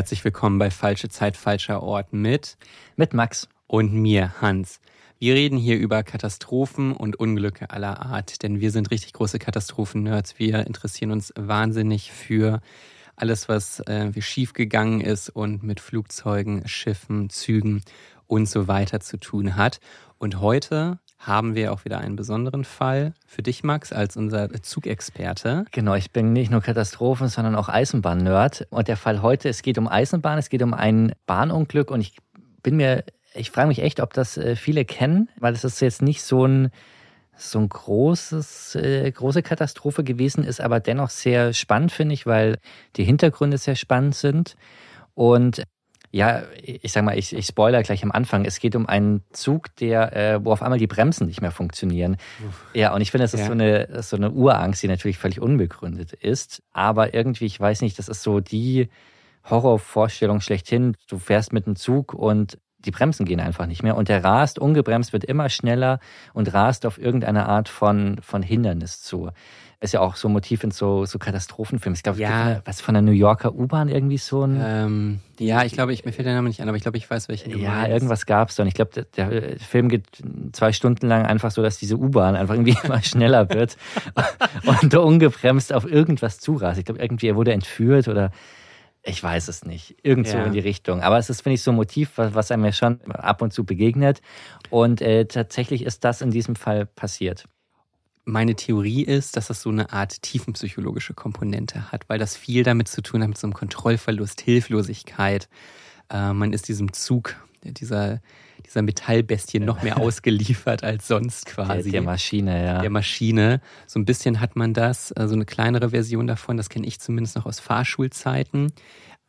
Herzlich willkommen bei Falsche Zeit, falscher Ort mit mit Max und mir, Hans. Wir reden hier über Katastrophen und Unglücke aller Art, denn wir sind richtig große Katastrophen-Nerds. Wir interessieren uns wahnsinnig für alles, was äh, schief gegangen ist und mit Flugzeugen, Schiffen, Zügen und so weiter zu tun hat. Und heute haben wir auch wieder einen besonderen Fall für dich, Max, als unser Zugexperte. Genau, ich bin nicht nur Katastrophen, sondern auch Eisenbahn-Nerd. Und der Fall heute, es geht um Eisenbahn, es geht um ein Bahnunglück und ich bin mir, ich frage mich echt, ob das äh, viele kennen, weil es ist jetzt nicht so ein so ein großes, äh, große Katastrophe gewesen ist, aber dennoch sehr spannend, finde ich, weil die Hintergründe sehr spannend sind. Und ja, ich sag mal, ich, ich spoiler gleich am Anfang. Es geht um einen Zug, der, äh, wo auf einmal die Bremsen nicht mehr funktionieren. Uff. Ja, und ich finde, das ist ja. so eine so eine Urangst, die natürlich völlig unbegründet ist. Aber irgendwie, ich weiß nicht, das ist so die Horrorvorstellung schlechthin. Du fährst mit einem Zug und die Bremsen gehen einfach nicht mehr und der rast ungebremst, wird immer schneller und rast auf irgendeine Art von, von Hindernis zu. Ist ja auch so ein Motiv in so, so Katastrophenfilmen. Ich glaube, ja. was von der New Yorker U-Bahn irgendwie so ein. Ähm, ja, ich glaube, ich, mir fällt der Name nicht an, aber ich glaube, ich weiß, welchen Ja, meinst. irgendwas gab's da. Und ich glaube, der, der, Film geht zwei Stunden lang einfach so, dass diese U-Bahn einfach irgendwie immer schneller wird und ungebremst auf irgendwas zurast. Ich glaube, irgendwie er wurde entführt oder ich weiß es nicht. Irgendwo ja. in die Richtung. Aber es ist, finde ich, so ein Motiv, was, was einem ja schon ab und zu begegnet. Und äh, tatsächlich ist das in diesem Fall passiert. Meine Theorie ist, dass das so eine Art tiefenpsychologische Komponente hat, weil das viel damit zu tun hat, mit so einem Kontrollverlust, Hilflosigkeit. Äh, man ist diesem Zug, dieser, dieser Metallbestie noch mehr ausgeliefert als sonst quasi. Der, der, Maschine, ja. Der Maschine. So ein bisschen hat man das, äh, so eine kleinere Version davon, das kenne ich zumindest noch aus Fahrschulzeiten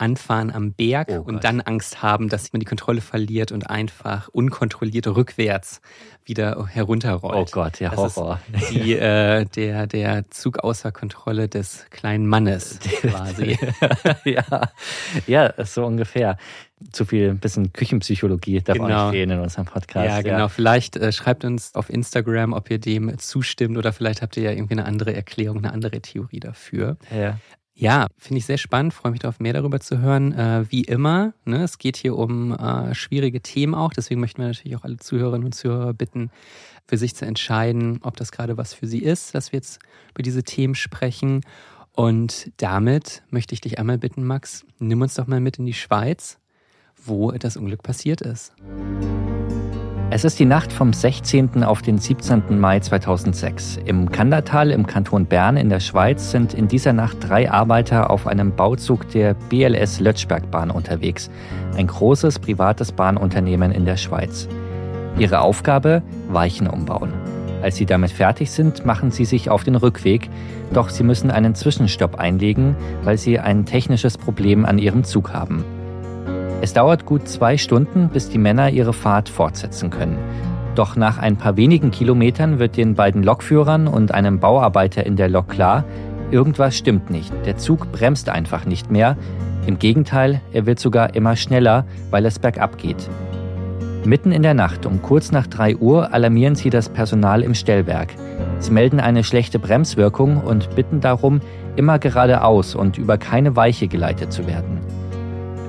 anfahren am Berg oh und dann Angst haben, dass man die Kontrolle verliert und einfach unkontrolliert rückwärts wieder herunterrollt. Oh Gott, ja, Horror. Die, äh, der, der Zug außer Kontrolle des kleinen Mannes quasi. ja, ja, so ungefähr. Zu viel, ein bisschen Küchenpsychologie darf genau. auch nicht fehlen in unserem Podcast. Ja, genau. Ja. Vielleicht äh, schreibt uns auf Instagram, ob ihr dem zustimmt oder vielleicht habt ihr ja irgendwie eine andere Erklärung, eine andere Theorie dafür. Ja. Ja, finde ich sehr spannend, freue mich darauf, mehr darüber zu hören. Äh, wie immer, ne, es geht hier um äh, schwierige Themen auch, deswegen möchten wir natürlich auch alle Zuhörerinnen und Zuhörer bitten, für sich zu entscheiden, ob das gerade was für sie ist, dass wir jetzt über diese Themen sprechen. Und damit möchte ich dich einmal bitten, Max, nimm uns doch mal mit in die Schweiz, wo das Unglück passiert ist. Es ist die Nacht vom 16. auf den 17. Mai 2006. Im Kandertal im Kanton Bern in der Schweiz sind in dieser Nacht drei Arbeiter auf einem Bauzug der BLS Lötschbergbahn unterwegs, ein großes privates Bahnunternehmen in der Schweiz. Ihre Aufgabe? Weichen umbauen. Als sie damit fertig sind, machen sie sich auf den Rückweg, doch sie müssen einen Zwischenstopp einlegen, weil sie ein technisches Problem an ihrem Zug haben. Es dauert gut zwei Stunden, bis die Männer ihre Fahrt fortsetzen können. Doch nach ein paar wenigen Kilometern wird den beiden Lokführern und einem Bauarbeiter in der Lok klar, irgendwas stimmt nicht. Der Zug bremst einfach nicht mehr. Im Gegenteil, er wird sogar immer schneller, weil es bergab geht. Mitten in der Nacht um kurz nach 3 Uhr alarmieren sie das Personal im Stellwerk. Sie melden eine schlechte Bremswirkung und bitten darum, immer geradeaus und über keine Weiche geleitet zu werden.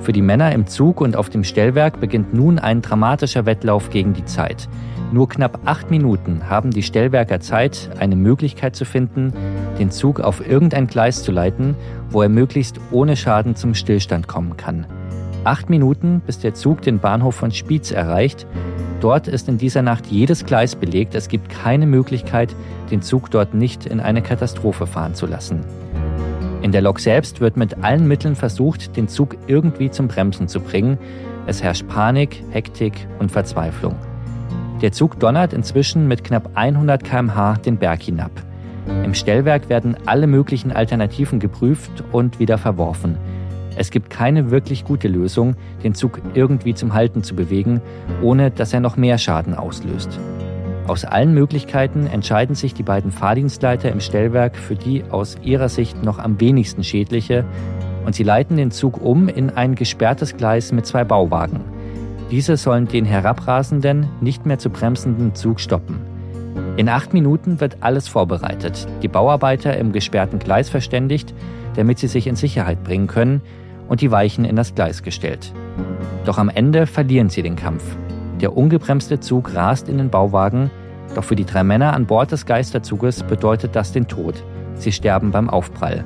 Für die Männer im Zug und auf dem Stellwerk beginnt nun ein dramatischer Wettlauf gegen die Zeit. Nur knapp acht Minuten haben die Stellwerker Zeit, eine Möglichkeit zu finden, den Zug auf irgendein Gleis zu leiten, wo er möglichst ohne Schaden zum Stillstand kommen kann. Acht Minuten, bis der Zug den Bahnhof von Spiez erreicht. Dort ist in dieser Nacht jedes Gleis belegt. Es gibt keine Möglichkeit, den Zug dort nicht in eine Katastrophe fahren zu lassen. In der Lok selbst wird mit allen Mitteln versucht, den Zug irgendwie zum Bremsen zu bringen. Es herrscht Panik, Hektik und Verzweiflung. Der Zug donnert inzwischen mit knapp 100 km/h den Berg hinab. Im Stellwerk werden alle möglichen Alternativen geprüft und wieder verworfen. Es gibt keine wirklich gute Lösung, den Zug irgendwie zum Halten zu bewegen, ohne dass er noch mehr Schaden auslöst. Aus allen Möglichkeiten entscheiden sich die beiden Fahrdienstleiter im Stellwerk für die aus ihrer Sicht noch am wenigsten schädliche und sie leiten den Zug um in ein gesperrtes Gleis mit zwei Bauwagen. Diese sollen den herabrasenden, nicht mehr zu bremsenden Zug stoppen. In acht Minuten wird alles vorbereitet, die Bauarbeiter im gesperrten Gleis verständigt, damit sie sich in Sicherheit bringen können und die Weichen in das Gleis gestellt. Doch am Ende verlieren sie den Kampf. Der ungebremste Zug rast in den Bauwagen, doch für die drei Männer an Bord des Geisterzuges bedeutet das den Tod. Sie sterben beim Aufprall.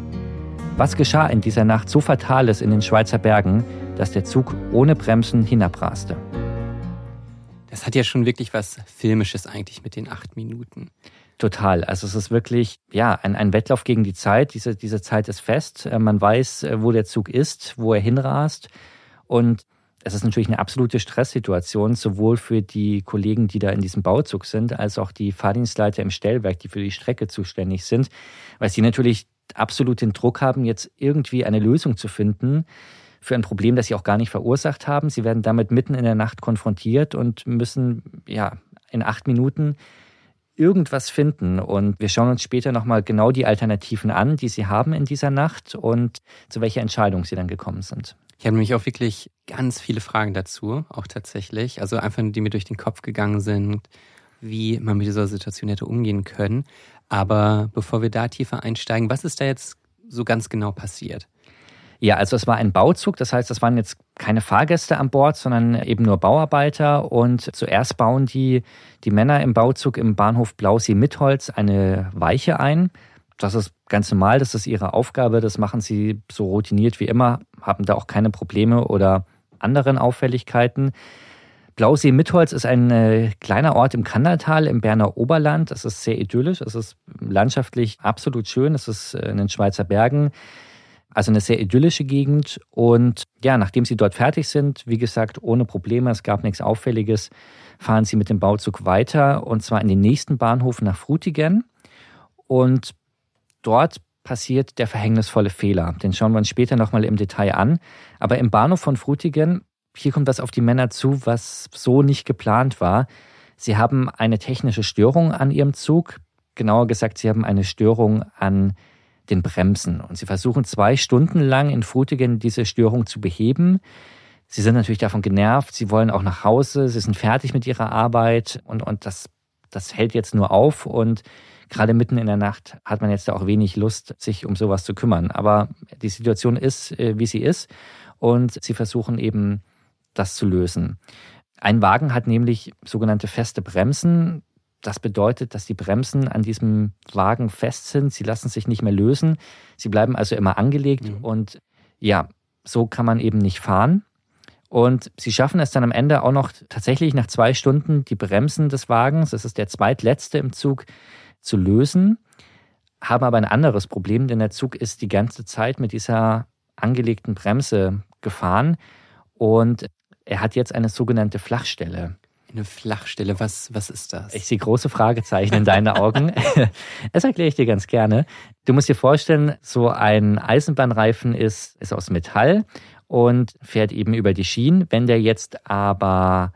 Was geschah in dieser Nacht so Fatales in den Schweizer Bergen, dass der Zug ohne Bremsen hinabraste? Das hat ja schon wirklich was Filmisches eigentlich mit den acht Minuten. Total. Also es ist wirklich, ja, ein, ein Wettlauf gegen die Zeit. Diese, diese Zeit ist fest. Äh, man weiß, äh, wo der Zug ist, wo er hinrast. Und es ist natürlich eine absolute Stresssituation, sowohl für die Kollegen, die da in diesem Bauzug sind, als auch die Fahrdienstleiter im Stellwerk, die für die Strecke zuständig sind, weil sie natürlich absolut den Druck haben, jetzt irgendwie eine Lösung zu finden für ein Problem, das sie auch gar nicht verursacht haben. Sie werden damit mitten in der Nacht konfrontiert und müssen ja in acht Minuten irgendwas finden. Und wir schauen uns später nochmal genau die Alternativen an, die sie haben in dieser Nacht und zu welcher Entscheidung sie dann gekommen sind. Ich habe nämlich auch wirklich ganz viele Fragen dazu, auch tatsächlich. Also einfach, die mir durch den Kopf gegangen sind, wie man mit dieser Situation hätte umgehen können. Aber bevor wir da tiefer einsteigen, was ist da jetzt so ganz genau passiert? Ja, also es war ein Bauzug, das heißt, es waren jetzt keine Fahrgäste an Bord, sondern eben nur Bauarbeiter. Und zuerst bauen die, die Männer im Bauzug im Bahnhof Blausee-Mitholz eine Weiche ein. Das ist ganz normal, das ist ihre Aufgabe, das machen sie so routiniert wie immer, haben da auch keine Probleme oder anderen Auffälligkeiten. Blausee-Mitholz ist ein äh, kleiner Ort im Kandertal im Berner Oberland. Es ist sehr idyllisch, es ist landschaftlich absolut schön, es ist äh, in den Schweizer Bergen. Also eine sehr idyllische Gegend. Und ja, nachdem sie dort fertig sind, wie gesagt, ohne Probleme, es gab nichts Auffälliges, fahren sie mit dem Bauzug weiter und zwar in den nächsten Bahnhof nach Frutigen. Und dort passiert der verhängnisvolle Fehler. Den schauen wir uns später nochmal im Detail an. Aber im Bahnhof von Frutigen, hier kommt was auf die Männer zu, was so nicht geplant war. Sie haben eine technische Störung an ihrem Zug. Genauer gesagt, sie haben eine Störung an den Bremsen. Und sie versuchen zwei Stunden lang in Frutigen diese Störung zu beheben. Sie sind natürlich davon genervt, sie wollen auch nach Hause, sie sind fertig mit ihrer Arbeit und, und das, das hält jetzt nur auf und gerade mitten in der Nacht hat man jetzt auch wenig Lust, sich um sowas zu kümmern. Aber die Situation ist, äh, wie sie ist und sie versuchen eben, das zu lösen. Ein Wagen hat nämlich sogenannte feste Bremsen. Das bedeutet, dass die Bremsen an diesem Wagen fest sind. Sie lassen sich nicht mehr lösen. Sie bleiben also immer angelegt. Mhm. Und ja, so kann man eben nicht fahren. Und sie schaffen es dann am Ende auch noch tatsächlich nach zwei Stunden die Bremsen des Wagens, das ist der zweitletzte im Zug, zu lösen, haben aber ein anderes Problem, denn der Zug ist die ganze Zeit mit dieser angelegten Bremse gefahren und er hat jetzt eine sogenannte Flachstelle. Eine Flachstelle, was, was ist das? Ich sehe große Fragezeichen in deinen Augen. das erkläre ich dir ganz gerne. Du musst dir vorstellen, so ein Eisenbahnreifen ist, ist aus Metall und fährt eben über die Schienen. Wenn der jetzt aber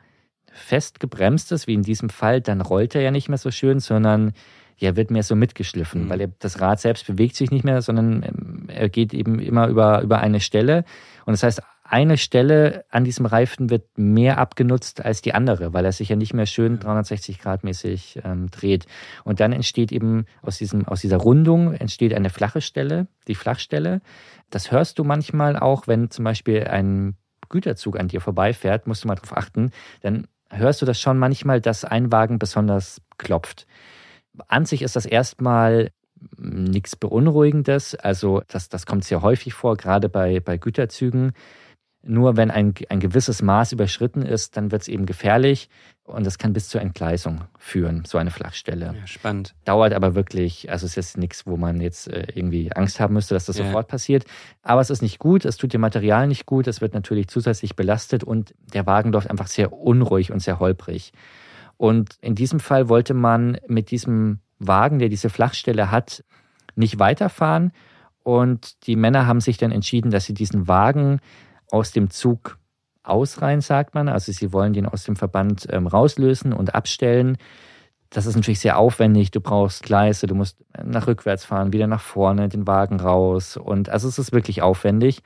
fest gebremst ist, wie in diesem Fall, dann rollt er ja nicht mehr so schön, sondern ja, wird mehr so mitgeschliffen, mhm. weil er, das Rad selbst bewegt sich nicht mehr, sondern ähm, er geht eben immer über, über eine Stelle. Und das heißt, eine Stelle an diesem Reifen wird mehr abgenutzt als die andere, weil er sich ja nicht mehr schön 360 Grad mäßig ähm, dreht. Und dann entsteht eben aus, diesem, aus dieser Rundung entsteht eine flache Stelle, die Flachstelle. Das hörst du manchmal auch, wenn zum Beispiel ein Güterzug an dir vorbeifährt, musst du mal darauf achten, dann hörst du das schon manchmal, dass ein Wagen besonders klopft. An sich ist das erstmal nichts Beunruhigendes. Also das, das kommt sehr häufig vor, gerade bei, bei Güterzügen. Nur wenn ein, ein gewisses Maß überschritten ist, dann wird es eben gefährlich und das kann bis zur Entgleisung führen, so eine Flachstelle. Ja, spannend. Dauert aber wirklich, also es ist jetzt nichts, wo man jetzt äh, irgendwie Angst haben müsste, dass das ja. sofort passiert. Aber es ist nicht gut, es tut dem Material nicht gut, es wird natürlich zusätzlich belastet und der Wagen läuft einfach sehr unruhig und sehr holprig. Und in diesem Fall wollte man mit diesem Wagen, der diese Flachstelle hat, nicht weiterfahren. Und die Männer haben sich dann entschieden, dass sie diesen Wagen aus dem Zug ausreihen, sagt man. Also sie wollen den aus dem Verband ähm, rauslösen und abstellen. Das ist natürlich sehr aufwendig. Du brauchst Gleise, du musst nach rückwärts fahren, wieder nach vorne, den Wagen raus. Und also es ist wirklich aufwendig.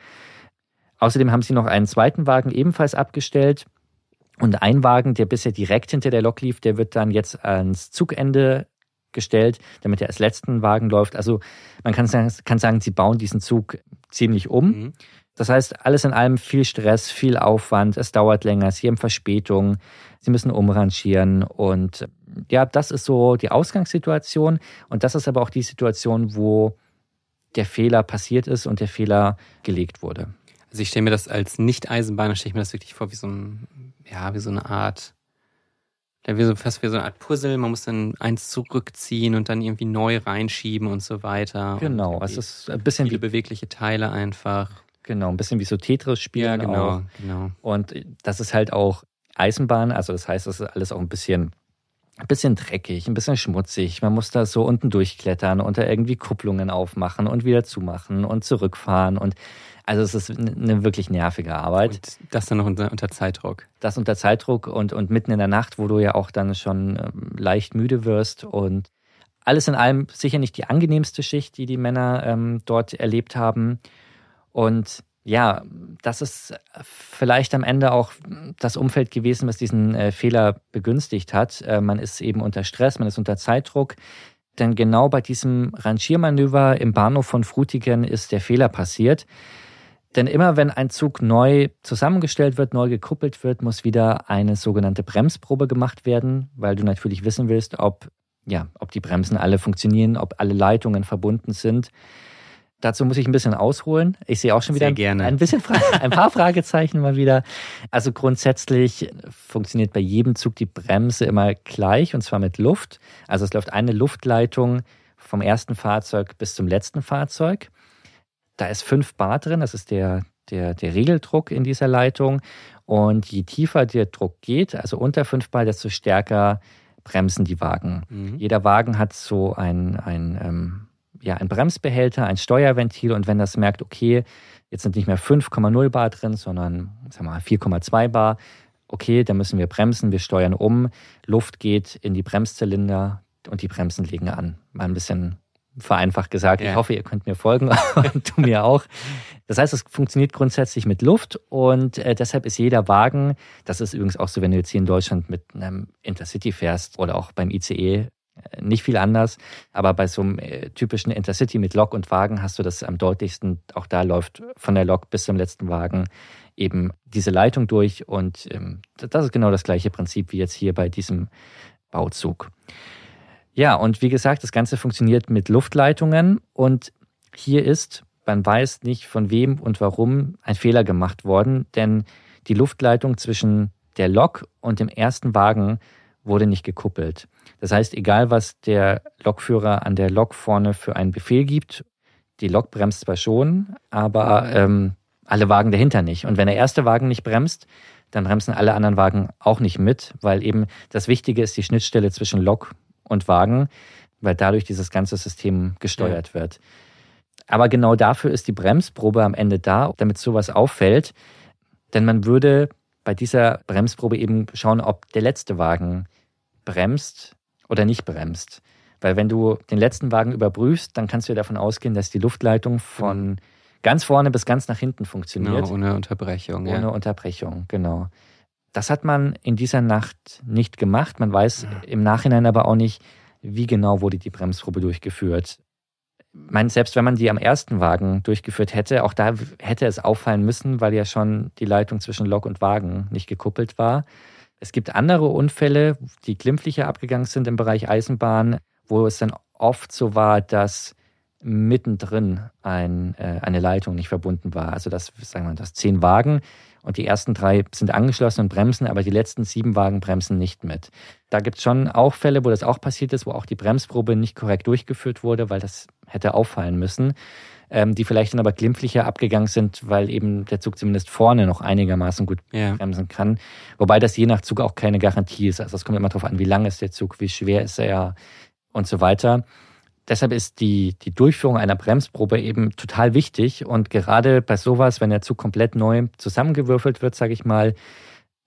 Außerdem haben sie noch einen zweiten Wagen ebenfalls abgestellt. Und ein Wagen, der bisher direkt hinter der Lok lief, der wird dann jetzt ans Zugende gestellt, damit er als letzten Wagen läuft. Also man kann sagen, kann sagen sie bauen diesen Zug ziemlich um. Mhm. Das heißt, alles in allem viel Stress, viel Aufwand, es dauert länger, sie haben Verspätung, sie müssen umrangieren und ja, das ist so die Ausgangssituation und das ist aber auch die Situation, wo der Fehler passiert ist und der Fehler gelegt wurde. Also ich stelle mir das als Nicht-Eisenbahner, stelle ich mir das wirklich vor wie so ein, ja, wie so eine Art wäre so fast wie so eine Art Puzzle. Man muss dann eins zurückziehen und dann irgendwie neu reinschieben und so weiter. Genau, es ist ein bisschen wie bewegliche Teile einfach. Genau, ein bisschen wie so Tetris spielen. Ja, genau, auch. genau. Und das ist halt auch Eisenbahn, also das heißt, das ist alles auch ein bisschen ein bisschen dreckig, ein bisschen schmutzig. Man muss da so unten durchklettern und da irgendwie Kupplungen aufmachen und wieder zumachen und zurückfahren und also es ist eine wirklich nervige Arbeit. Und das dann noch unter, unter, Zeitdruck. Das unter Zeitdruck und, und mitten in der Nacht, wo du ja auch dann schon ähm, leicht müde wirst. Und alles in allem sicher nicht die angenehmste Schicht, die die Männer ähm, dort erlebt haben. Und ja, das ist vielleicht am Ende auch das Umfeld gewesen, was diesen äh, Fehler begünstigt hat. Äh, man ist eben unter Stress, man ist unter Zeitdruck. Denn genau bei diesem Rangiermanöver im Bahnhof von Frutigen ist der Fehler passiert. Denn immer wenn ein Zug neu zusammengestellt wird, neu gekuppelt wird, muss wieder eine sogenannte Bremsprobe gemacht werden, weil du natürlich wissen willst, ob, ja, ob die Bremsen alle funktionieren, ob alle Leitungen verbunden sind. Dazu muss ich ein bisschen ausholen. Ich sehe auch schon wieder ein, bisschen ein paar Fragezeichen mal wieder. Also grundsätzlich funktioniert bei jedem Zug die Bremse immer gleich und zwar mit Luft. Also es läuft eine Luftleitung vom ersten Fahrzeug bis zum letzten Fahrzeug. Da ist 5 Bar drin, das ist der, der, der Regeldruck in dieser Leitung. Und je tiefer der Druck geht, also unter 5 Bar, desto stärker bremsen die Wagen. Mhm. Jeder Wagen hat so ein, ein, ähm, ja, ein Bremsbehälter, ein Steuerventil und wenn das merkt, okay, jetzt sind nicht mehr 5,0 Bar drin, sondern 4,2 Bar, okay, dann müssen wir bremsen, wir steuern um, Luft geht in die Bremszylinder und die Bremsen legen an. Mal ein bisschen vereinfacht gesagt. Ja. Ich hoffe, ihr könnt mir folgen und du mir auch. Das heißt, es funktioniert grundsätzlich mit Luft und äh, deshalb ist jeder Wagen, das ist übrigens auch so, wenn du jetzt hier in Deutschland mit einem Intercity fährst oder auch beim ICE, äh, nicht viel anders, aber bei so einem äh, typischen Intercity mit Lok und Wagen hast du das am deutlichsten. Auch da läuft von der Lok bis zum letzten Wagen eben diese Leitung durch und ähm, das ist genau das gleiche Prinzip wie jetzt hier bei diesem Bauzug. Ja, und wie gesagt, das Ganze funktioniert mit Luftleitungen und hier ist, man weiß nicht von wem und warum, ein Fehler gemacht worden, denn die Luftleitung zwischen der Lok und dem ersten Wagen wurde nicht gekuppelt. Das heißt, egal was der Lokführer an der Lok vorne für einen Befehl gibt, die Lok bremst zwar schon, aber ähm, alle Wagen dahinter nicht. Und wenn der erste Wagen nicht bremst, dann bremsen alle anderen Wagen auch nicht mit, weil eben das Wichtige ist die Schnittstelle zwischen Lok und Wagen, weil dadurch dieses ganze System gesteuert ja. wird. Aber genau dafür ist die Bremsprobe am Ende da, damit sowas auffällt. Denn man würde bei dieser Bremsprobe eben schauen, ob der letzte Wagen bremst oder nicht bremst. Weil wenn du den letzten Wagen überprüfst, dann kannst du davon ausgehen, dass die Luftleitung von ganz vorne bis ganz nach hinten funktioniert. Genau, ohne Unterbrechung. Ohne ja. Unterbrechung, genau. Das hat man in dieser Nacht nicht gemacht. Man weiß im Nachhinein aber auch nicht, wie genau wurde die Bremsprobe durchgeführt. Ich meine, selbst wenn man die am ersten Wagen durchgeführt hätte, auch da hätte es auffallen müssen, weil ja schon die Leitung zwischen Lok und Wagen nicht gekuppelt war. Es gibt andere Unfälle, die glimpflicher abgegangen sind im Bereich Eisenbahn, wo es dann oft so war, dass mittendrin ein, äh, eine Leitung nicht verbunden war. Also das, sagen wir, das zehn Wagen und die ersten drei sind angeschlossen und bremsen, aber die letzten sieben Wagen bremsen nicht mit. Da gibt es schon auch Fälle, wo das auch passiert ist, wo auch die Bremsprobe nicht korrekt durchgeführt wurde, weil das hätte auffallen müssen, ähm, die vielleicht dann aber glimpflicher abgegangen sind, weil eben der Zug zumindest vorne noch einigermaßen gut ja. bremsen kann. Wobei das je nach Zug auch keine Garantie ist. Also es kommt immer darauf an, wie lang ist der Zug, wie schwer ist er und so weiter. Deshalb ist die, die Durchführung einer Bremsprobe eben total wichtig. Und gerade bei sowas, wenn der Zug komplett neu zusammengewürfelt wird, sage ich mal,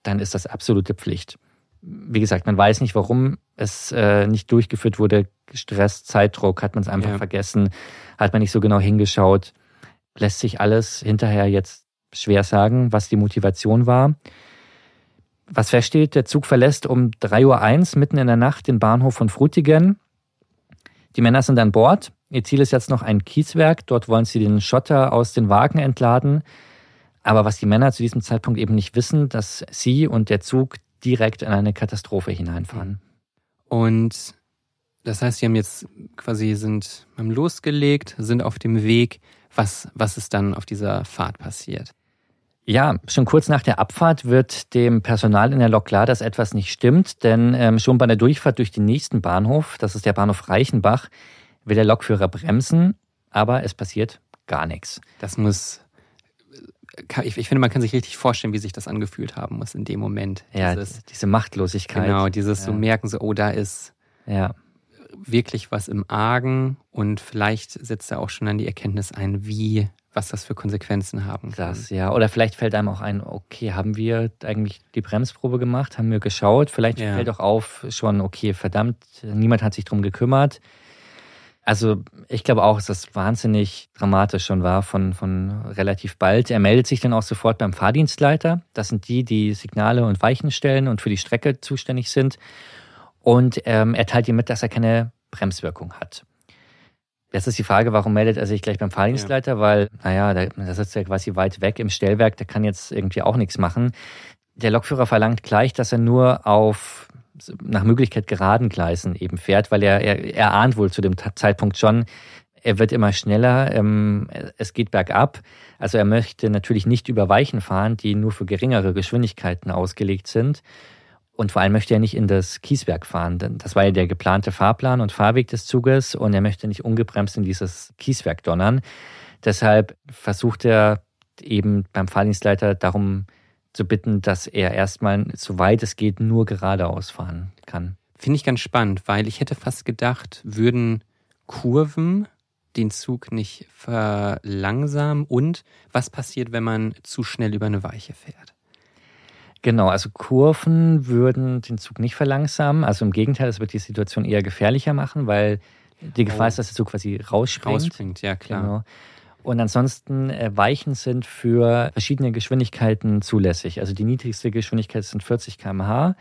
dann ist das absolute Pflicht. Wie gesagt, man weiß nicht, warum es äh, nicht durchgeführt wurde. Stress, Zeitdruck, hat man es einfach ja. vergessen, hat man nicht so genau hingeschaut. Lässt sich alles hinterher jetzt schwer sagen, was die Motivation war. Was feststeht, der Zug verlässt um 3.01 Uhr mitten in der Nacht den Bahnhof von Frutigen die Männer sind an Bord. Ihr Ziel ist jetzt noch ein Kieswerk. Dort wollen sie den Schotter aus den Wagen entladen. Aber was die Männer zu diesem Zeitpunkt eben nicht wissen, dass sie und der Zug direkt in eine Katastrophe hineinfahren. Und das heißt, sie haben jetzt quasi sind haben losgelegt, sind auf dem Weg. Was, was ist dann auf dieser Fahrt passiert? Ja, schon kurz nach der Abfahrt wird dem Personal in der Lok klar, dass etwas nicht stimmt, denn ähm, schon bei der Durchfahrt durch den nächsten Bahnhof, das ist der Bahnhof Reichenbach, will der Lokführer bremsen, aber es passiert gar nichts. Das muss ich, ich, finde, man kann sich richtig vorstellen, wie sich das angefühlt haben muss in dem Moment. Ja, dieses, diese Machtlosigkeit. Genau, dieses ja. so merken, so, oh, da ist ja. wirklich was im Argen und vielleicht setzt da auch schon dann die Erkenntnis ein, wie was das für Konsequenzen haben kann. Das, ja. Oder vielleicht fällt einem auch ein, okay, haben wir eigentlich die Bremsprobe gemacht, haben wir geschaut, vielleicht ja. fällt auch auf schon, okay, verdammt, niemand hat sich drum gekümmert. Also ich glaube auch, dass das wahnsinnig dramatisch schon war von, von relativ bald. Er meldet sich dann auch sofort beim Fahrdienstleiter. Das sind die, die Signale und Weichen stellen und für die Strecke zuständig sind. Und ähm, er teilt ihm mit, dass er keine Bremswirkung hat. Jetzt ist die Frage, warum meldet er sich gleich beim Fahrdienstleiter? Ja. Weil, naja, da, da sitzt er quasi weit weg im Stellwerk, der kann jetzt irgendwie auch nichts machen. Der Lokführer verlangt gleich, dass er nur auf nach Möglichkeit geraden Gleisen eben fährt, weil er, er, er ahnt wohl zu dem Zeitpunkt schon, er wird immer schneller, ähm, es geht bergab. Also er möchte natürlich nicht über Weichen fahren, die nur für geringere Geschwindigkeiten ausgelegt sind. Und vor allem möchte er nicht in das Kieswerk fahren. Denn das war ja der geplante Fahrplan und Fahrweg des Zuges und er möchte nicht ungebremst in dieses Kieswerk donnern. Deshalb versucht er eben beim Fahrdienstleiter darum zu bitten, dass er erstmal, soweit es geht, nur geradeaus fahren kann. Finde ich ganz spannend, weil ich hätte fast gedacht, würden Kurven den Zug nicht verlangsamen und was passiert, wenn man zu schnell über eine Weiche fährt? Genau, also Kurven würden den Zug nicht verlangsamen. Also im Gegenteil, es wird die Situation eher gefährlicher machen, weil die Gefahr oh. ist, dass der Zug quasi rausspringt. Rausspringt, ja klar. Genau. Und ansonsten äh, Weichen sind für verschiedene Geschwindigkeiten zulässig. Also die niedrigste Geschwindigkeit sind 40 km/h.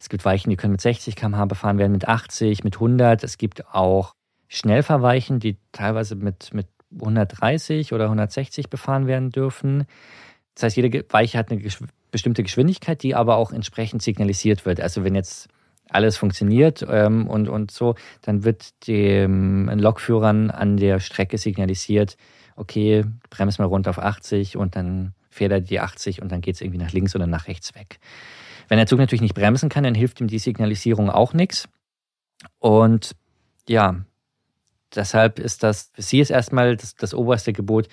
Es gibt Weichen, die können mit 60 km/h befahren werden, mit 80, mit 100. Es gibt auch Schnellfahrweichen, die teilweise mit, mit 130 oder 160 befahren werden dürfen. Das heißt, jede Weiche hat eine bestimmte Geschwindigkeit, die aber auch entsprechend signalisiert wird. Also wenn jetzt alles funktioniert ähm, und, und so, dann wird dem Lokführern an der Strecke signalisiert, okay, bremst mal runter auf 80 und dann fährt er die 80 und dann geht es irgendwie nach links oder nach rechts weg. Wenn der Zug natürlich nicht bremsen kann, dann hilft ihm die Signalisierung auch nichts. Und ja, deshalb ist das, für sie ist erstmal das, das oberste Gebot,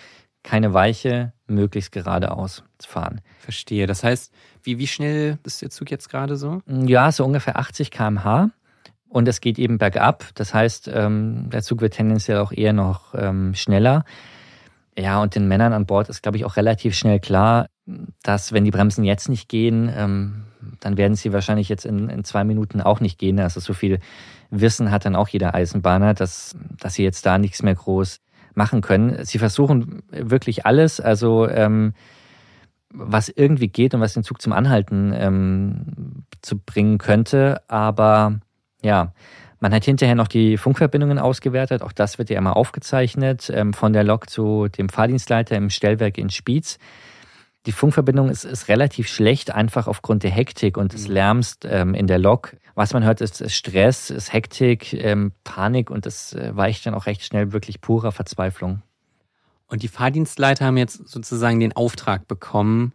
keine Weiche, möglichst geradeaus zu fahren. Verstehe. Das heißt, wie, wie schnell ist der Zug jetzt gerade so? Ja, so ungefähr 80 km/h. Und es geht eben bergab. Das heißt, ähm, der Zug wird tendenziell auch eher noch ähm, schneller. Ja, und den Männern an Bord ist, glaube ich, auch relativ schnell klar, dass wenn die Bremsen jetzt nicht gehen, ähm, dann werden sie wahrscheinlich jetzt in, in zwei Minuten auch nicht gehen. Also so viel Wissen hat dann auch jeder Eisenbahner, dass, dass sie jetzt da nichts mehr groß machen können. Sie versuchen wirklich alles, also ähm, was irgendwie geht und was den Zug zum Anhalten ähm, zu bringen könnte. Aber ja, man hat hinterher noch die Funkverbindungen ausgewertet. Auch das wird ja immer aufgezeichnet ähm, von der Lok zu dem Fahrdienstleiter im Stellwerk in Spiez. Die Funkverbindung ist, ist relativ schlecht, einfach aufgrund der Hektik und des mhm. Lärms ähm, in der Lok. Was man hört, ist, ist Stress, ist Hektik, ähm, Panik und das äh, weicht dann auch recht schnell wirklich purer Verzweiflung. Und die Fahrdienstleiter haben jetzt sozusagen den Auftrag bekommen,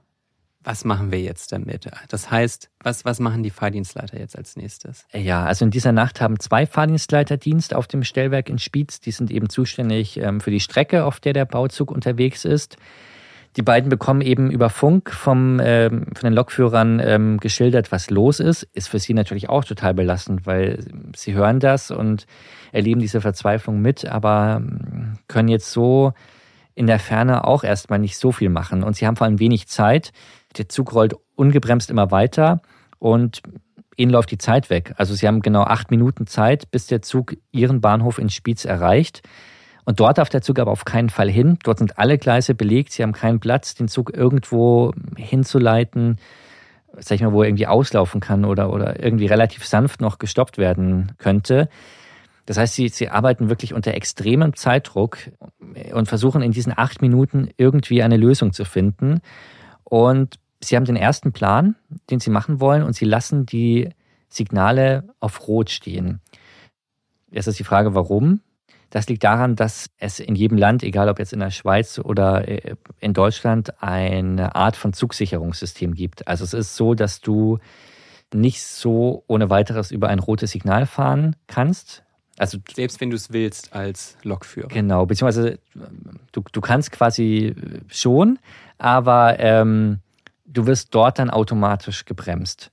was machen wir jetzt damit? Das heißt, was, was machen die Fahrdienstleiter jetzt als nächstes? Ja, also in dieser Nacht haben zwei Fahrdienstleiter Dienst auf dem Stellwerk in Spiez. Die sind eben zuständig ähm, für die Strecke, auf der der Bauzug unterwegs ist. Die beiden bekommen eben über Funk vom, ähm, von den Lokführern ähm, geschildert, was los ist. Ist für sie natürlich auch total belastend, weil sie hören das und erleben diese Verzweiflung mit, aber ähm, können jetzt so in der Ferne auch erstmal nicht so viel machen. Und sie haben vor allem wenig Zeit. Der Zug rollt ungebremst immer weiter und ihnen läuft die Zeit weg. Also sie haben genau acht Minuten Zeit, bis der Zug ihren Bahnhof in Spiez erreicht. Und dort darf der Zug aber auf keinen Fall hin. Dort sind alle Gleise belegt. Sie haben keinen Platz, den Zug irgendwo hinzuleiten, sag ich mal, wo er irgendwie auslaufen kann oder, oder irgendwie relativ sanft noch gestoppt werden könnte. Das heißt, sie, sie arbeiten wirklich unter extremem Zeitdruck und versuchen in diesen acht Minuten irgendwie eine Lösung zu finden. Und sie haben den ersten Plan, den sie machen wollen, und sie lassen die Signale auf Rot stehen. Jetzt ist die Frage, warum? Das liegt daran, dass es in jedem Land, egal ob jetzt in der Schweiz oder äh, in Deutschland, eine Art von Zugsicherungssystem gibt. Also es ist so, dass du nicht so ohne weiteres über ein rotes Signal fahren kannst. Also selbst wenn du es willst als Lokführer. Genau, beziehungsweise du, du kannst quasi schon, aber ähm, du wirst dort dann automatisch gebremst.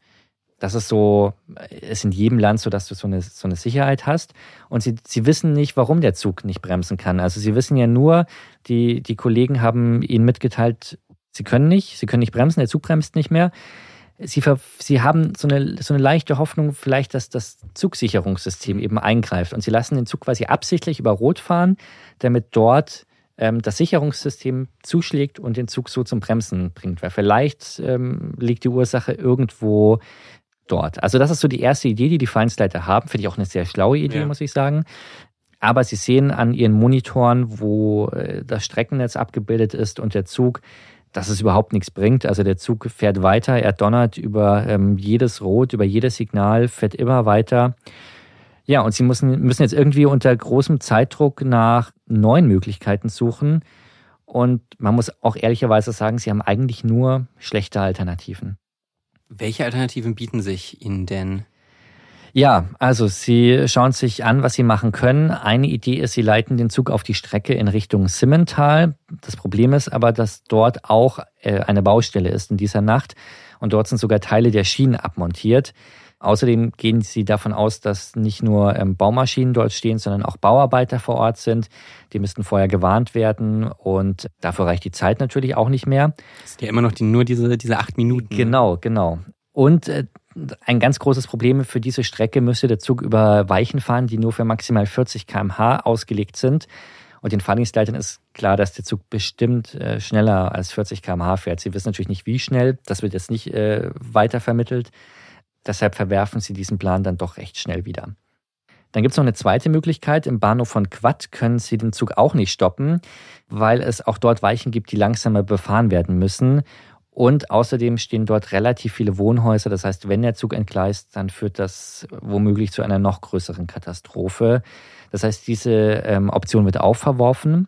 Das ist so, ist in jedem Land so, dass du so eine, so eine Sicherheit hast. Und sie, sie wissen nicht, warum der Zug nicht bremsen kann. Also sie wissen ja nur, die, die Kollegen haben ihnen mitgeteilt, sie können nicht, sie können nicht bremsen, der Zug bremst nicht mehr. Sie, sie haben so eine, so eine leichte Hoffnung, vielleicht, dass das Zugsicherungssystem eben eingreift. Und sie lassen den Zug quasi absichtlich über Rot fahren, damit dort ähm, das Sicherungssystem zuschlägt und den Zug so zum Bremsen bringt. Weil vielleicht ähm, liegt die Ursache irgendwo dort. Also das ist so die erste Idee, die die Vereinsleiter haben. Finde ich auch eine sehr schlaue Idee, ja. muss ich sagen. Aber sie sehen an ihren Monitoren, wo äh, das Streckennetz abgebildet ist und der Zug, dass es überhaupt nichts bringt. Also der Zug fährt weiter, er donnert über ähm, jedes Rot, über jedes Signal, fährt immer weiter. Ja, und sie müssen, müssen jetzt irgendwie unter großem Zeitdruck nach neuen Möglichkeiten suchen. Und man muss auch ehrlicherweise sagen, sie haben eigentlich nur schlechte Alternativen. Welche Alternativen bieten sich Ihnen denn? Ja, also Sie schauen sich an, was Sie machen können. Eine Idee ist, Sie leiten den Zug auf die Strecke in Richtung Simmental. Das Problem ist aber, dass dort auch äh, eine Baustelle ist in dieser Nacht und dort sind sogar Teile der Schienen abmontiert. Außerdem gehen sie davon aus, dass nicht nur ähm, Baumaschinen dort stehen, sondern auch Bauarbeiter vor Ort sind. Die müssten vorher gewarnt werden und dafür reicht die Zeit natürlich auch nicht mehr. Das sind ja immer noch die, nur diese, diese acht Minuten. Genau, genau. Und äh, ein ganz großes Problem für diese Strecke müsste der Zug über Weichen fahren, die nur für maximal 40 km/h ausgelegt sind. Und den Fahrdienstleitern ist klar, dass der Zug bestimmt äh, schneller als 40 km/h fährt. Sie wissen natürlich nicht, wie schnell. Das wird jetzt nicht äh, weiter vermittelt. Deshalb verwerfen sie diesen Plan dann doch recht schnell wieder. Dann gibt es noch eine zweite Möglichkeit. Im Bahnhof von Quad können Sie den Zug auch nicht stoppen, weil es auch dort Weichen gibt, die langsamer befahren werden müssen. Und außerdem stehen dort relativ viele Wohnhäuser. Das heißt, wenn der Zug entgleist, dann führt das womöglich zu einer noch größeren Katastrophe. Das heißt, diese ähm, Option wird auch verworfen.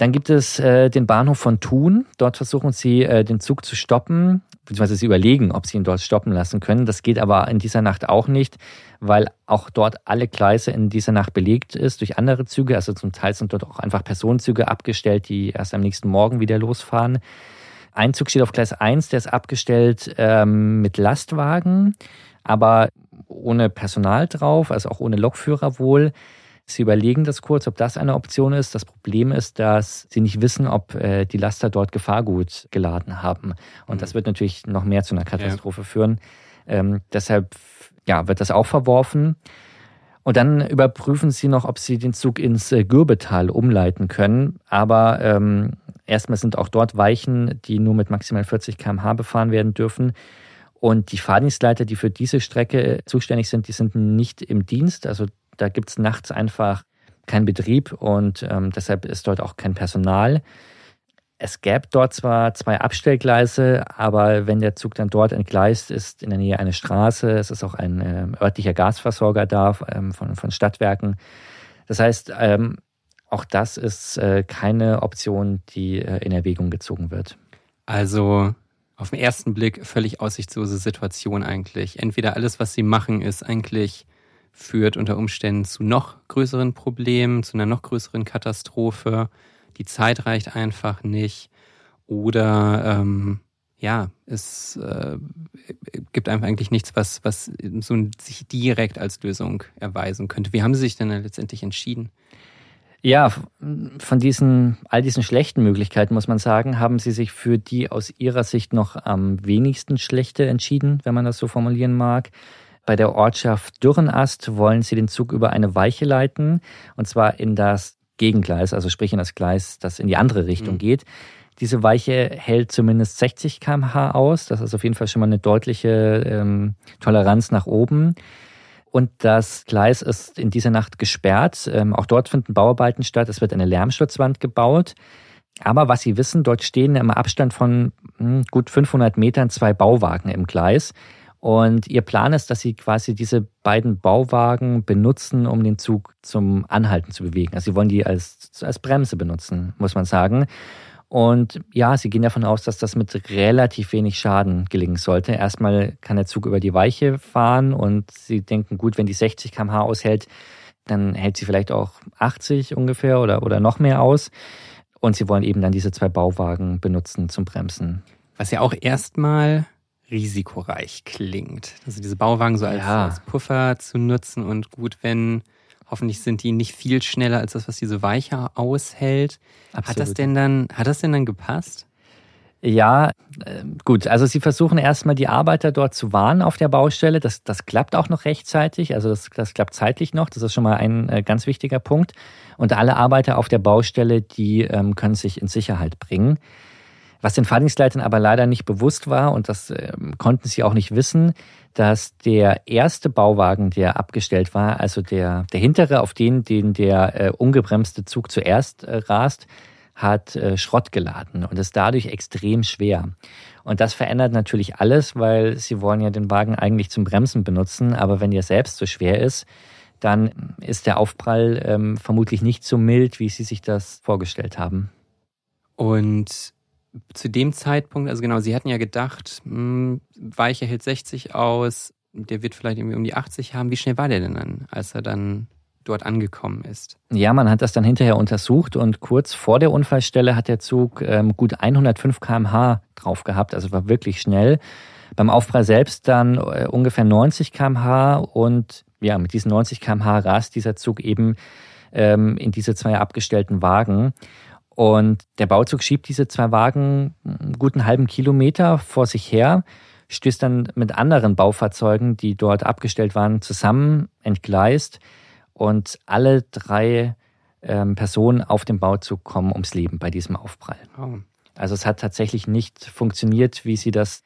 Dann gibt es äh, den Bahnhof von Thun. Dort versuchen sie, äh, den Zug zu stoppen, beziehungsweise sie überlegen, ob sie ihn dort stoppen lassen können. Das geht aber in dieser Nacht auch nicht, weil auch dort alle Gleise in dieser Nacht belegt ist durch andere Züge. Also zum Teil sind dort auch einfach Personenzüge abgestellt, die erst am nächsten Morgen wieder losfahren. Ein Zug steht auf Gleis 1, der ist abgestellt ähm, mit Lastwagen, aber ohne Personal drauf, also auch ohne Lokführer wohl. Sie überlegen das kurz, ob das eine Option ist. Das Problem ist, dass sie nicht wissen, ob äh, die Laster dort Gefahrgut geladen haben. Und mhm. das wird natürlich noch mehr zu einer Katastrophe ja. führen. Ähm, deshalb ja, wird das auch verworfen. Und dann überprüfen sie noch, ob sie den Zug ins äh, Gürbetal umleiten können. Aber ähm, erstmal sind auch dort Weichen, die nur mit maximal 40 km/h befahren werden dürfen. Und die Fahrdienstleiter, die für diese Strecke zuständig sind, die sind nicht im Dienst. Also da gibt es nachts einfach keinen Betrieb und ähm, deshalb ist dort auch kein Personal. Es gäbe dort zwar zwei Abstellgleise, aber wenn der Zug dann dort entgleist, ist in der Nähe eine Straße. Es ist auch ein äh, örtlicher Gasversorger da ähm, von, von Stadtwerken. Das heißt, ähm, auch das ist äh, keine Option, die äh, in Erwägung gezogen wird. Also auf den ersten Blick völlig aussichtslose Situation eigentlich. Entweder alles, was sie machen, ist eigentlich führt unter Umständen zu noch größeren Problemen, zu einer noch größeren Katastrophe. die Zeit reicht einfach nicht oder ähm, ja, es äh, gibt einfach eigentlich nichts, was, was so sich direkt als Lösung erweisen könnte. Wie haben Sie sich denn letztendlich entschieden? Ja, von diesen, all diesen schlechten Möglichkeiten muss man sagen, haben Sie sich für die aus Ihrer Sicht noch am wenigsten schlechte entschieden, wenn man das so formulieren mag. Bei der Ortschaft Dürrenast wollen Sie den Zug über eine Weiche leiten, und zwar in das Gegengleis, also sprich in das Gleis, das in die andere Richtung mhm. geht. Diese Weiche hält zumindest 60 km/h aus. Das ist auf jeden Fall schon mal eine deutliche ähm, Toleranz nach oben. Und das Gleis ist in dieser Nacht gesperrt. Ähm, auch dort finden Bauarbeiten statt. Es wird eine Lärmschutzwand gebaut. Aber was Sie wissen, dort stehen im Abstand von hm, gut 500 Metern zwei Bauwagen im Gleis. Und Ihr Plan ist, dass Sie quasi diese beiden Bauwagen benutzen, um den Zug zum Anhalten zu bewegen. Also Sie wollen die als, als Bremse benutzen, muss man sagen. Und ja, sie gehen davon aus, dass das mit relativ wenig Schaden gelingen sollte. Erstmal kann der Zug über die Weiche fahren und sie denken, gut, wenn die 60 km/h aushält, dann hält sie vielleicht auch 80 ungefähr oder, oder noch mehr aus. Und sie wollen eben dann diese zwei Bauwagen benutzen zum Bremsen. Was ja auch erstmal risikoreich klingt. Also diese Bauwagen so als, ja. als Puffer zu nutzen und gut, wenn Hoffentlich sind die nicht viel schneller als das, was diese Weiche aushält. Absolut. Hat das denn dann, hat das denn dann gepasst? Ja, äh, gut. Also sie versuchen erstmal die Arbeiter dort zu warnen auf der Baustelle. Das, das klappt auch noch rechtzeitig. Also das, das klappt zeitlich noch. Das ist schon mal ein äh, ganz wichtiger Punkt. Und alle Arbeiter auf der Baustelle, die ähm, können sich in Sicherheit bringen. Was den Fahrdienstleitern aber leider nicht bewusst war, und das äh, konnten sie auch nicht wissen, dass der erste Bauwagen, der abgestellt war, also der, der hintere, auf den, den der äh, ungebremste Zug zuerst äh, rast, hat äh, Schrott geladen und ist dadurch extrem schwer. Und das verändert natürlich alles, weil sie wollen ja den Wagen eigentlich zum Bremsen benutzen, aber wenn der selbst so schwer ist, dann ist der Aufprall ähm, vermutlich nicht so mild, wie sie sich das vorgestellt haben. Und zu dem Zeitpunkt, also genau, sie hatten ja gedacht, mh, hm, Weiche hält 60 aus, der wird vielleicht irgendwie um die 80 haben. Wie schnell war der denn dann, als er dann dort angekommen ist? Ja, man hat das dann hinterher untersucht und kurz vor der Unfallstelle hat der Zug ähm, gut 105 km/h drauf gehabt, also war wirklich schnell. Beim Aufprall selbst dann äh, ungefähr 90 km/h und ja, mit diesen 90 km/h rast dieser Zug eben ähm, in diese zwei abgestellten Wagen. Und der Bauzug schiebt diese zwei Wagen einen guten halben Kilometer vor sich her, stößt dann mit anderen Baufahrzeugen, die dort abgestellt waren, zusammen, entgleist und alle drei ähm, Personen auf dem Bauzug kommen ums Leben bei diesem Aufprall. Oh. Also es hat tatsächlich nicht funktioniert, wie sie das,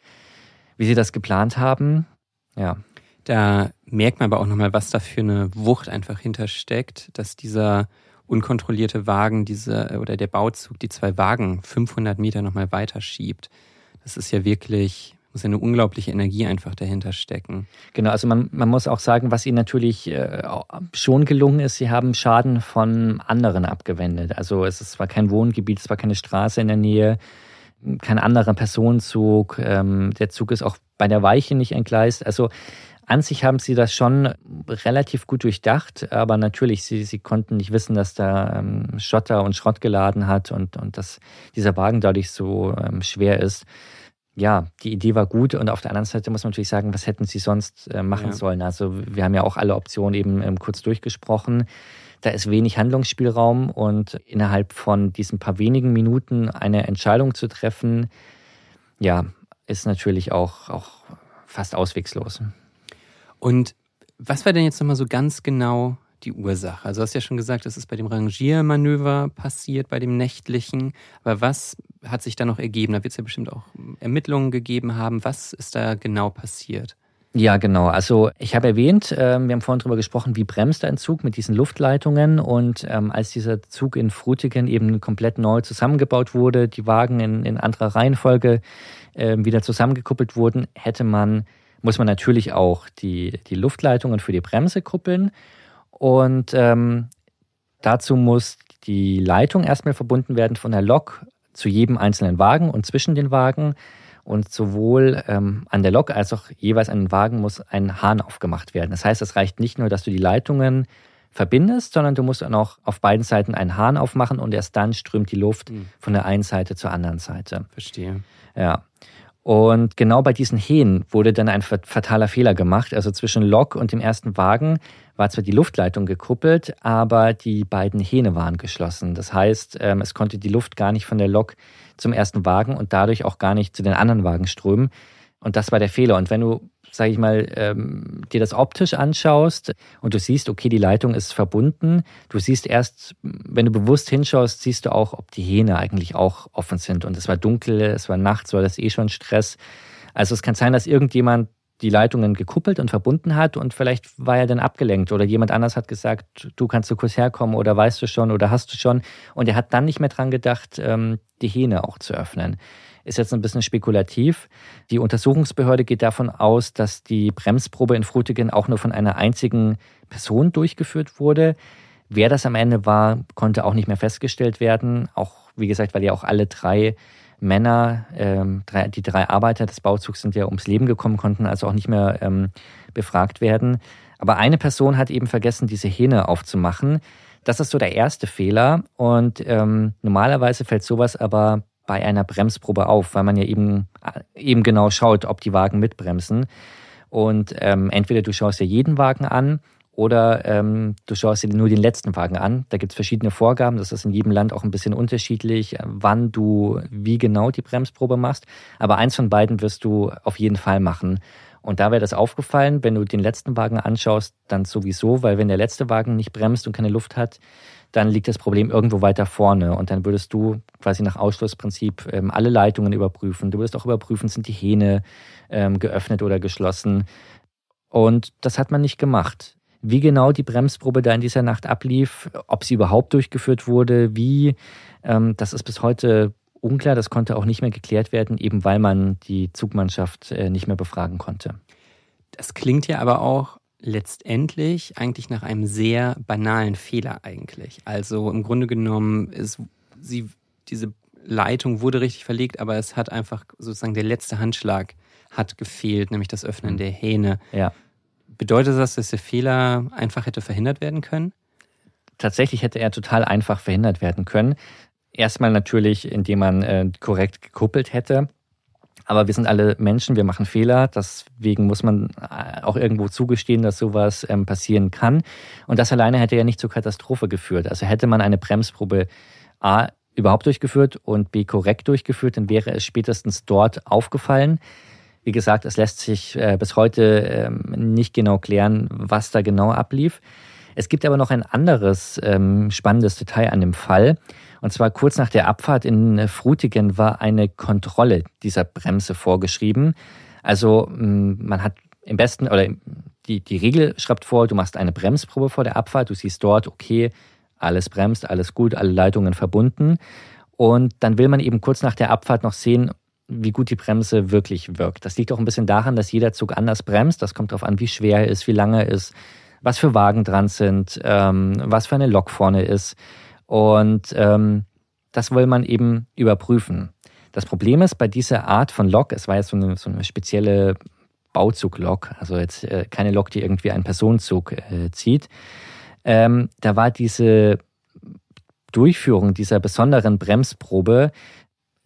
wie sie das geplant haben. Ja. Da merkt man aber auch nochmal, was da für eine Wucht einfach hintersteckt, dass dieser unkontrollierte Wagen diese äh, oder der Bauzug die zwei Wagen 500 Meter nochmal weiter schiebt. Das ist ja wirklich muss ja eine unglaubliche Energie einfach dahinter stecken. Genau, also man, man muss auch sagen, was ihnen natürlich äh, schon gelungen ist, sie haben Schaden von anderen abgewendet. Also es ist zwar kein Wohngebiet, es war keine Straße in der Nähe, kein anderer Personenzug, ähm, der Zug ist auch bei der Weiche nicht entgleist. Also an sich haben sie das schon relativ gut durchdacht, aber natürlich, sie, sie konnten nicht wissen, dass da ähm, Schotter und Schrott geladen hat und, und dass dieser Wagen dadurch so ähm, schwer ist. Ja, die Idee war gut und auf der anderen Seite muss man natürlich sagen, was hätten sie sonst äh, machen ja. sollen? Also wir haben ja auch alle Optionen eben ähm, kurz durchgesprochen. Da ist wenig Handlungsspielraum und innerhalb von diesen paar wenigen Minuten eine Entscheidung zu treffen, ja, ist natürlich auch, auch fast auswegslos. Und was war denn jetzt nochmal so ganz genau die Ursache? Also du hast ja schon gesagt, das ist bei dem Rangiermanöver passiert, bei dem nächtlichen. Aber was hat sich da noch ergeben? Da wird es ja bestimmt auch Ermittlungen gegeben haben. Was ist da genau passiert? Ja, genau. Also ich habe erwähnt, äh, wir haben vorhin darüber gesprochen, wie bremst ein Zug mit diesen Luftleitungen. Und ähm, als dieser Zug in Frutigen eben komplett neu zusammengebaut wurde, die Wagen in, in anderer Reihenfolge äh, wieder zusammengekuppelt wurden, hätte man muss man natürlich auch die, die Luftleitungen für die Bremse kuppeln. Und ähm, dazu muss die Leitung erstmal verbunden werden von der Lok zu jedem einzelnen Wagen und zwischen den Wagen. Und sowohl ähm, an der Lok als auch jeweils an den Wagen muss ein Hahn aufgemacht werden. Das heißt, es reicht nicht nur, dass du die Leitungen verbindest, sondern du musst dann auch auf beiden Seiten einen Hahn aufmachen und erst dann strömt die Luft mhm. von der einen Seite zur anderen Seite. Verstehe. Ja. Und genau bei diesen Hähnen wurde dann ein fataler Fehler gemacht. Also zwischen Lok und dem ersten Wagen war zwar die Luftleitung gekuppelt, aber die beiden Hähne waren geschlossen. Das heißt, ähm, es konnte die Luft gar nicht von der Lok zum ersten Wagen und dadurch auch gar nicht zu den anderen Wagen strömen. Und das war der Fehler. Und wenn du, sage ich mal, ähm, dir das optisch anschaust und du siehst, okay, die Leitung ist verbunden, du siehst erst, wenn du bewusst hinschaust, siehst du auch, ob die Hähne eigentlich auch offen sind. Und es war dunkel, es war nachts, war das eh schon Stress. Also es kann sein, dass irgendjemand die Leitungen gekuppelt und verbunden hat und vielleicht war er dann abgelenkt oder jemand anders hat gesagt, du kannst du kurz herkommen oder weißt du schon oder hast du schon und er hat dann nicht mehr dran gedacht, ähm, die Hähne auch zu öffnen. Ist jetzt ein bisschen spekulativ. Die Untersuchungsbehörde geht davon aus, dass die Bremsprobe in Frutigen auch nur von einer einzigen Person durchgeführt wurde. Wer das am Ende war, konnte auch nicht mehr festgestellt werden. Auch, wie gesagt, weil ja auch alle drei Männer, ähm, drei, die drei Arbeiter des Bauzugs sind ja ums Leben gekommen, konnten also auch nicht mehr ähm, befragt werden. Aber eine Person hat eben vergessen, diese Hähne aufzumachen. Das ist so der erste Fehler. Und ähm, normalerweise fällt sowas aber bei einer Bremsprobe auf, weil man ja eben, eben genau schaut, ob die Wagen mitbremsen. Und ähm, entweder du schaust dir jeden Wagen an oder ähm, du schaust dir nur den letzten Wagen an. Da gibt es verschiedene Vorgaben. Das ist in jedem Land auch ein bisschen unterschiedlich, wann du wie genau die Bremsprobe machst. Aber eins von beiden wirst du auf jeden Fall machen. Und da wäre das aufgefallen, wenn du den letzten Wagen anschaust, dann sowieso, weil wenn der letzte Wagen nicht bremst und keine Luft hat, dann liegt das Problem irgendwo weiter vorne. Und dann würdest du quasi nach Ausschlussprinzip ähm, alle Leitungen überprüfen. Du würdest auch überprüfen, sind die Hähne ähm, geöffnet oder geschlossen. Und das hat man nicht gemacht. Wie genau die Bremsprobe da in dieser Nacht ablief, ob sie überhaupt durchgeführt wurde, wie, ähm, das ist bis heute unklar. Das konnte auch nicht mehr geklärt werden, eben weil man die Zugmannschaft äh, nicht mehr befragen konnte. Das klingt ja aber auch letztendlich eigentlich nach einem sehr banalen Fehler eigentlich. Also im Grunde genommen ist sie, diese Leitung wurde richtig verlegt, aber es hat einfach sozusagen der letzte Handschlag hat gefehlt, nämlich das Öffnen mhm. der Hähne. Ja. Bedeutet das, dass der Fehler einfach hätte verhindert werden können? Tatsächlich hätte er total einfach verhindert werden können. Erstmal natürlich, indem man äh, korrekt gekuppelt hätte. Aber wir sind alle Menschen, wir machen Fehler. Deswegen muss man äh, auch irgendwo zugestehen, dass sowas ähm, passieren kann. Und das alleine hätte ja nicht zur Katastrophe geführt. Also hätte man eine Bremsprobe A überhaupt durchgeführt und B korrekt durchgeführt, dann wäre es spätestens dort aufgefallen. Wie gesagt, es lässt sich äh, bis heute ähm, nicht genau klären, was da genau ablief. Es gibt aber noch ein anderes ähm, spannendes Detail an dem Fall. Und zwar kurz nach der Abfahrt in Frutigen war eine Kontrolle dieser Bremse vorgeschrieben. Also man hat im besten, oder die, die Regel schreibt vor, du machst eine Bremsprobe vor der Abfahrt, du siehst dort, okay, alles bremst, alles gut, alle Leitungen verbunden. Und dann will man eben kurz nach der Abfahrt noch sehen, wie gut die Bremse wirklich wirkt. Das liegt auch ein bisschen daran, dass jeder Zug anders bremst. Das kommt darauf an, wie schwer er ist, wie lange er ist, was für Wagen dran sind, ähm, was für eine Lok vorne ist. Und ähm, das will man eben überprüfen. Das Problem ist bei dieser Art von Lok, es war jetzt so eine, so eine spezielle Bauzuglok, also jetzt äh, keine Lok, die irgendwie einen Personenzug äh, zieht, ähm, da war diese Durchführung dieser besonderen Bremsprobe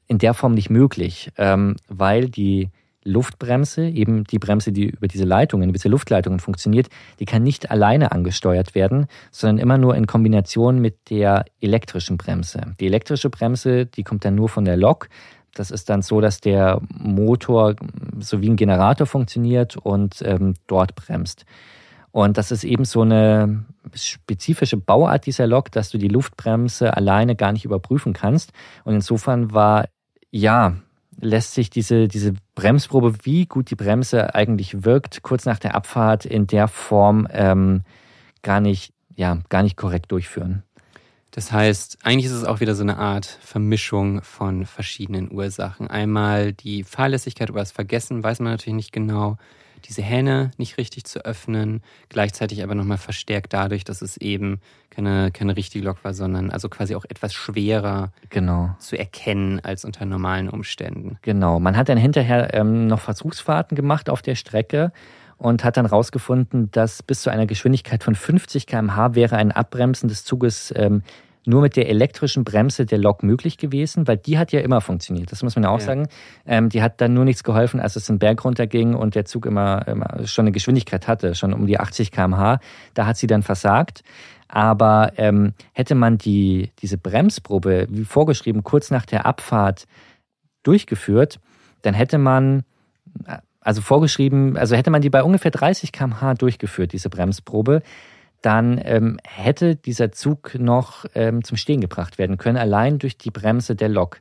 in der Form nicht möglich, ähm, weil die Luftbremse, eben die Bremse, die über diese Leitungen, über diese Luftleitungen funktioniert, die kann nicht alleine angesteuert werden, sondern immer nur in Kombination mit der elektrischen Bremse. Die elektrische Bremse, die kommt dann nur von der Lok. Das ist dann so, dass der Motor so wie ein Generator funktioniert und ähm, dort bremst. Und das ist eben so eine spezifische Bauart dieser Lok, dass du die Luftbremse alleine gar nicht überprüfen kannst. Und insofern war ja lässt sich diese, diese Bremsprobe, wie gut die Bremse eigentlich wirkt, kurz nach der Abfahrt in der Form ähm, gar nicht, ja, gar nicht korrekt durchführen. Das heißt, eigentlich ist es auch wieder so eine Art Vermischung von verschiedenen Ursachen. Einmal die Fahrlässigkeit oder das Vergessen, weiß man natürlich nicht genau diese Hähne nicht richtig zu öffnen, gleichzeitig aber nochmal verstärkt dadurch, dass es eben keine, keine richtige Lok war, sondern also quasi auch etwas schwerer genau. zu erkennen als unter normalen Umständen. Genau. Man hat dann hinterher ähm, noch Versuchsfahrten gemacht auf der Strecke und hat dann herausgefunden, dass bis zu einer Geschwindigkeit von 50 km/h wäre ein Abbremsen des Zuges ähm, nur mit der elektrischen Bremse der Lok möglich gewesen, weil die hat ja immer funktioniert. Das muss man ja auch ja. sagen. Ähm, die hat dann nur nichts geholfen, als es den Berg runterging und der Zug immer, immer schon eine Geschwindigkeit hatte, schon um die 80 km/h. Da hat sie dann versagt. Aber ähm, hätte man die, diese Bremsprobe, wie vorgeschrieben, kurz nach der Abfahrt durchgeführt, dann hätte man, also vorgeschrieben, also hätte man die bei ungefähr 30 km/h durchgeführt, diese Bremsprobe, dann ähm, hätte dieser Zug noch ähm, zum Stehen gebracht werden können, allein durch die Bremse der Lok.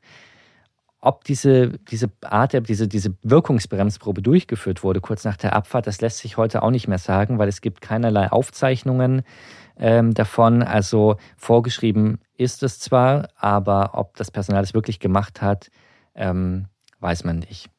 Ob diese, diese Art, diese, diese Wirkungsbremsprobe durchgeführt wurde kurz nach der Abfahrt, das lässt sich heute auch nicht mehr sagen, weil es gibt keinerlei Aufzeichnungen ähm, davon. Also vorgeschrieben ist es zwar, aber ob das Personal es wirklich gemacht hat, ähm, weiß man nicht.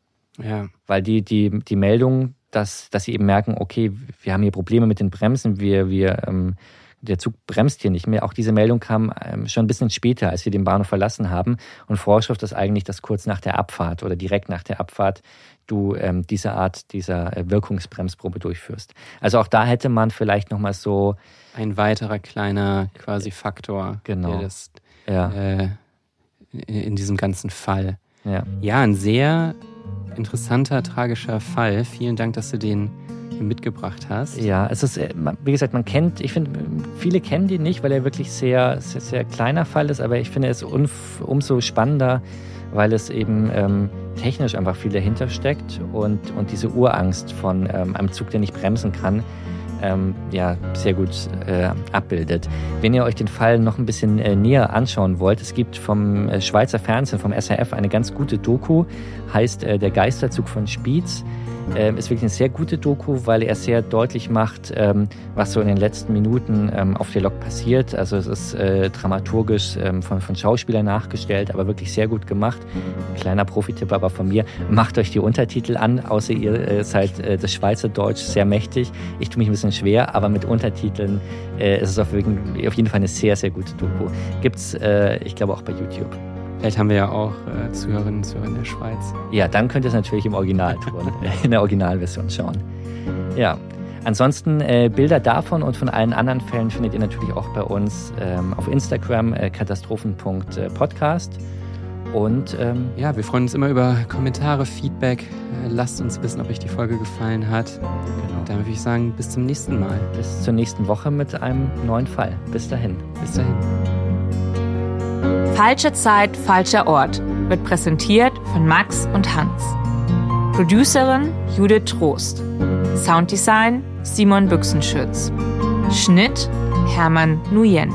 Ja. Weil die, die, die Meldung dass, dass sie eben merken, okay, wir haben hier Probleme mit den Bremsen, wir, wir, ähm, der Zug bremst hier nicht mehr. Auch diese Meldung kam ähm, schon ein bisschen später, als wir den Bahnhof verlassen haben. Und Vorschrift ist eigentlich, dass kurz nach der Abfahrt oder direkt nach der Abfahrt du ähm, diese Art dieser äh, Wirkungsbremsprobe durchführst. Also auch da hätte man vielleicht nochmal so ein weiterer kleiner quasi Faktor, genau. der das ja. äh, in diesem ganzen Fall. Ja, ja ein sehr interessanter, tragischer Fall. Vielen Dank, dass du den mitgebracht hast. Ja, es ist, äh, wie gesagt, man kennt, ich finde, viele kennen den nicht, weil er wirklich sehr, sehr, sehr kleiner Fall ist, aber ich finde es umso spannender, weil es eben ähm, technisch einfach viel dahinter steckt und, und diese Urangst von ähm, einem Zug, der nicht bremsen kann, ähm, ja, sehr gut äh, abbildet. Wenn ihr euch den Fall noch ein bisschen äh, näher anschauen wollt, es gibt vom äh, Schweizer Fernsehen, vom SRF, eine ganz gute Doku, heißt äh, Der Geisterzug von Spiez. Ähm, ist wirklich eine sehr gute Doku, weil er sehr deutlich macht, ähm, was so in den letzten Minuten ähm, auf der Lok passiert. Also es ist äh, dramaturgisch ähm, von, von Schauspielern nachgestellt, aber wirklich sehr gut gemacht. Kleiner Profitipp aber von mir, macht euch die Untertitel an, außer ihr äh, seid äh, das Schweizerdeutsch sehr mächtig. Ich tue mich ein bisschen schwer, aber mit Untertiteln äh, ist es auf, auf jeden Fall eine sehr, sehr gute Doku. Gibt's, äh, ich glaube, auch bei YouTube. Vielleicht haben wir ja auch äh, Zuhörerinnen und Zuhörer in der Schweiz. Ja, dann könnt ihr es natürlich im Original tun, in der Originalversion schauen. Ja. Ansonsten äh, Bilder davon und von allen anderen Fällen findet ihr natürlich auch bei uns ähm, auf Instagram äh, katastrophen.podcast. Und ähm, ja, wir freuen uns immer über Kommentare, Feedback. Äh, lasst uns wissen, ob euch die Folge gefallen hat. Genau. Dann würde ich sagen, bis zum nächsten Mal. Bis zur nächsten Woche mit einem neuen Fall. Bis dahin. Bis dahin. Falsche Zeit, falscher Ort wird präsentiert von Max und Hans. Producerin Judith Trost. Sounddesign Simon Büchsenschütz. Schnitt Hermann Nuyen.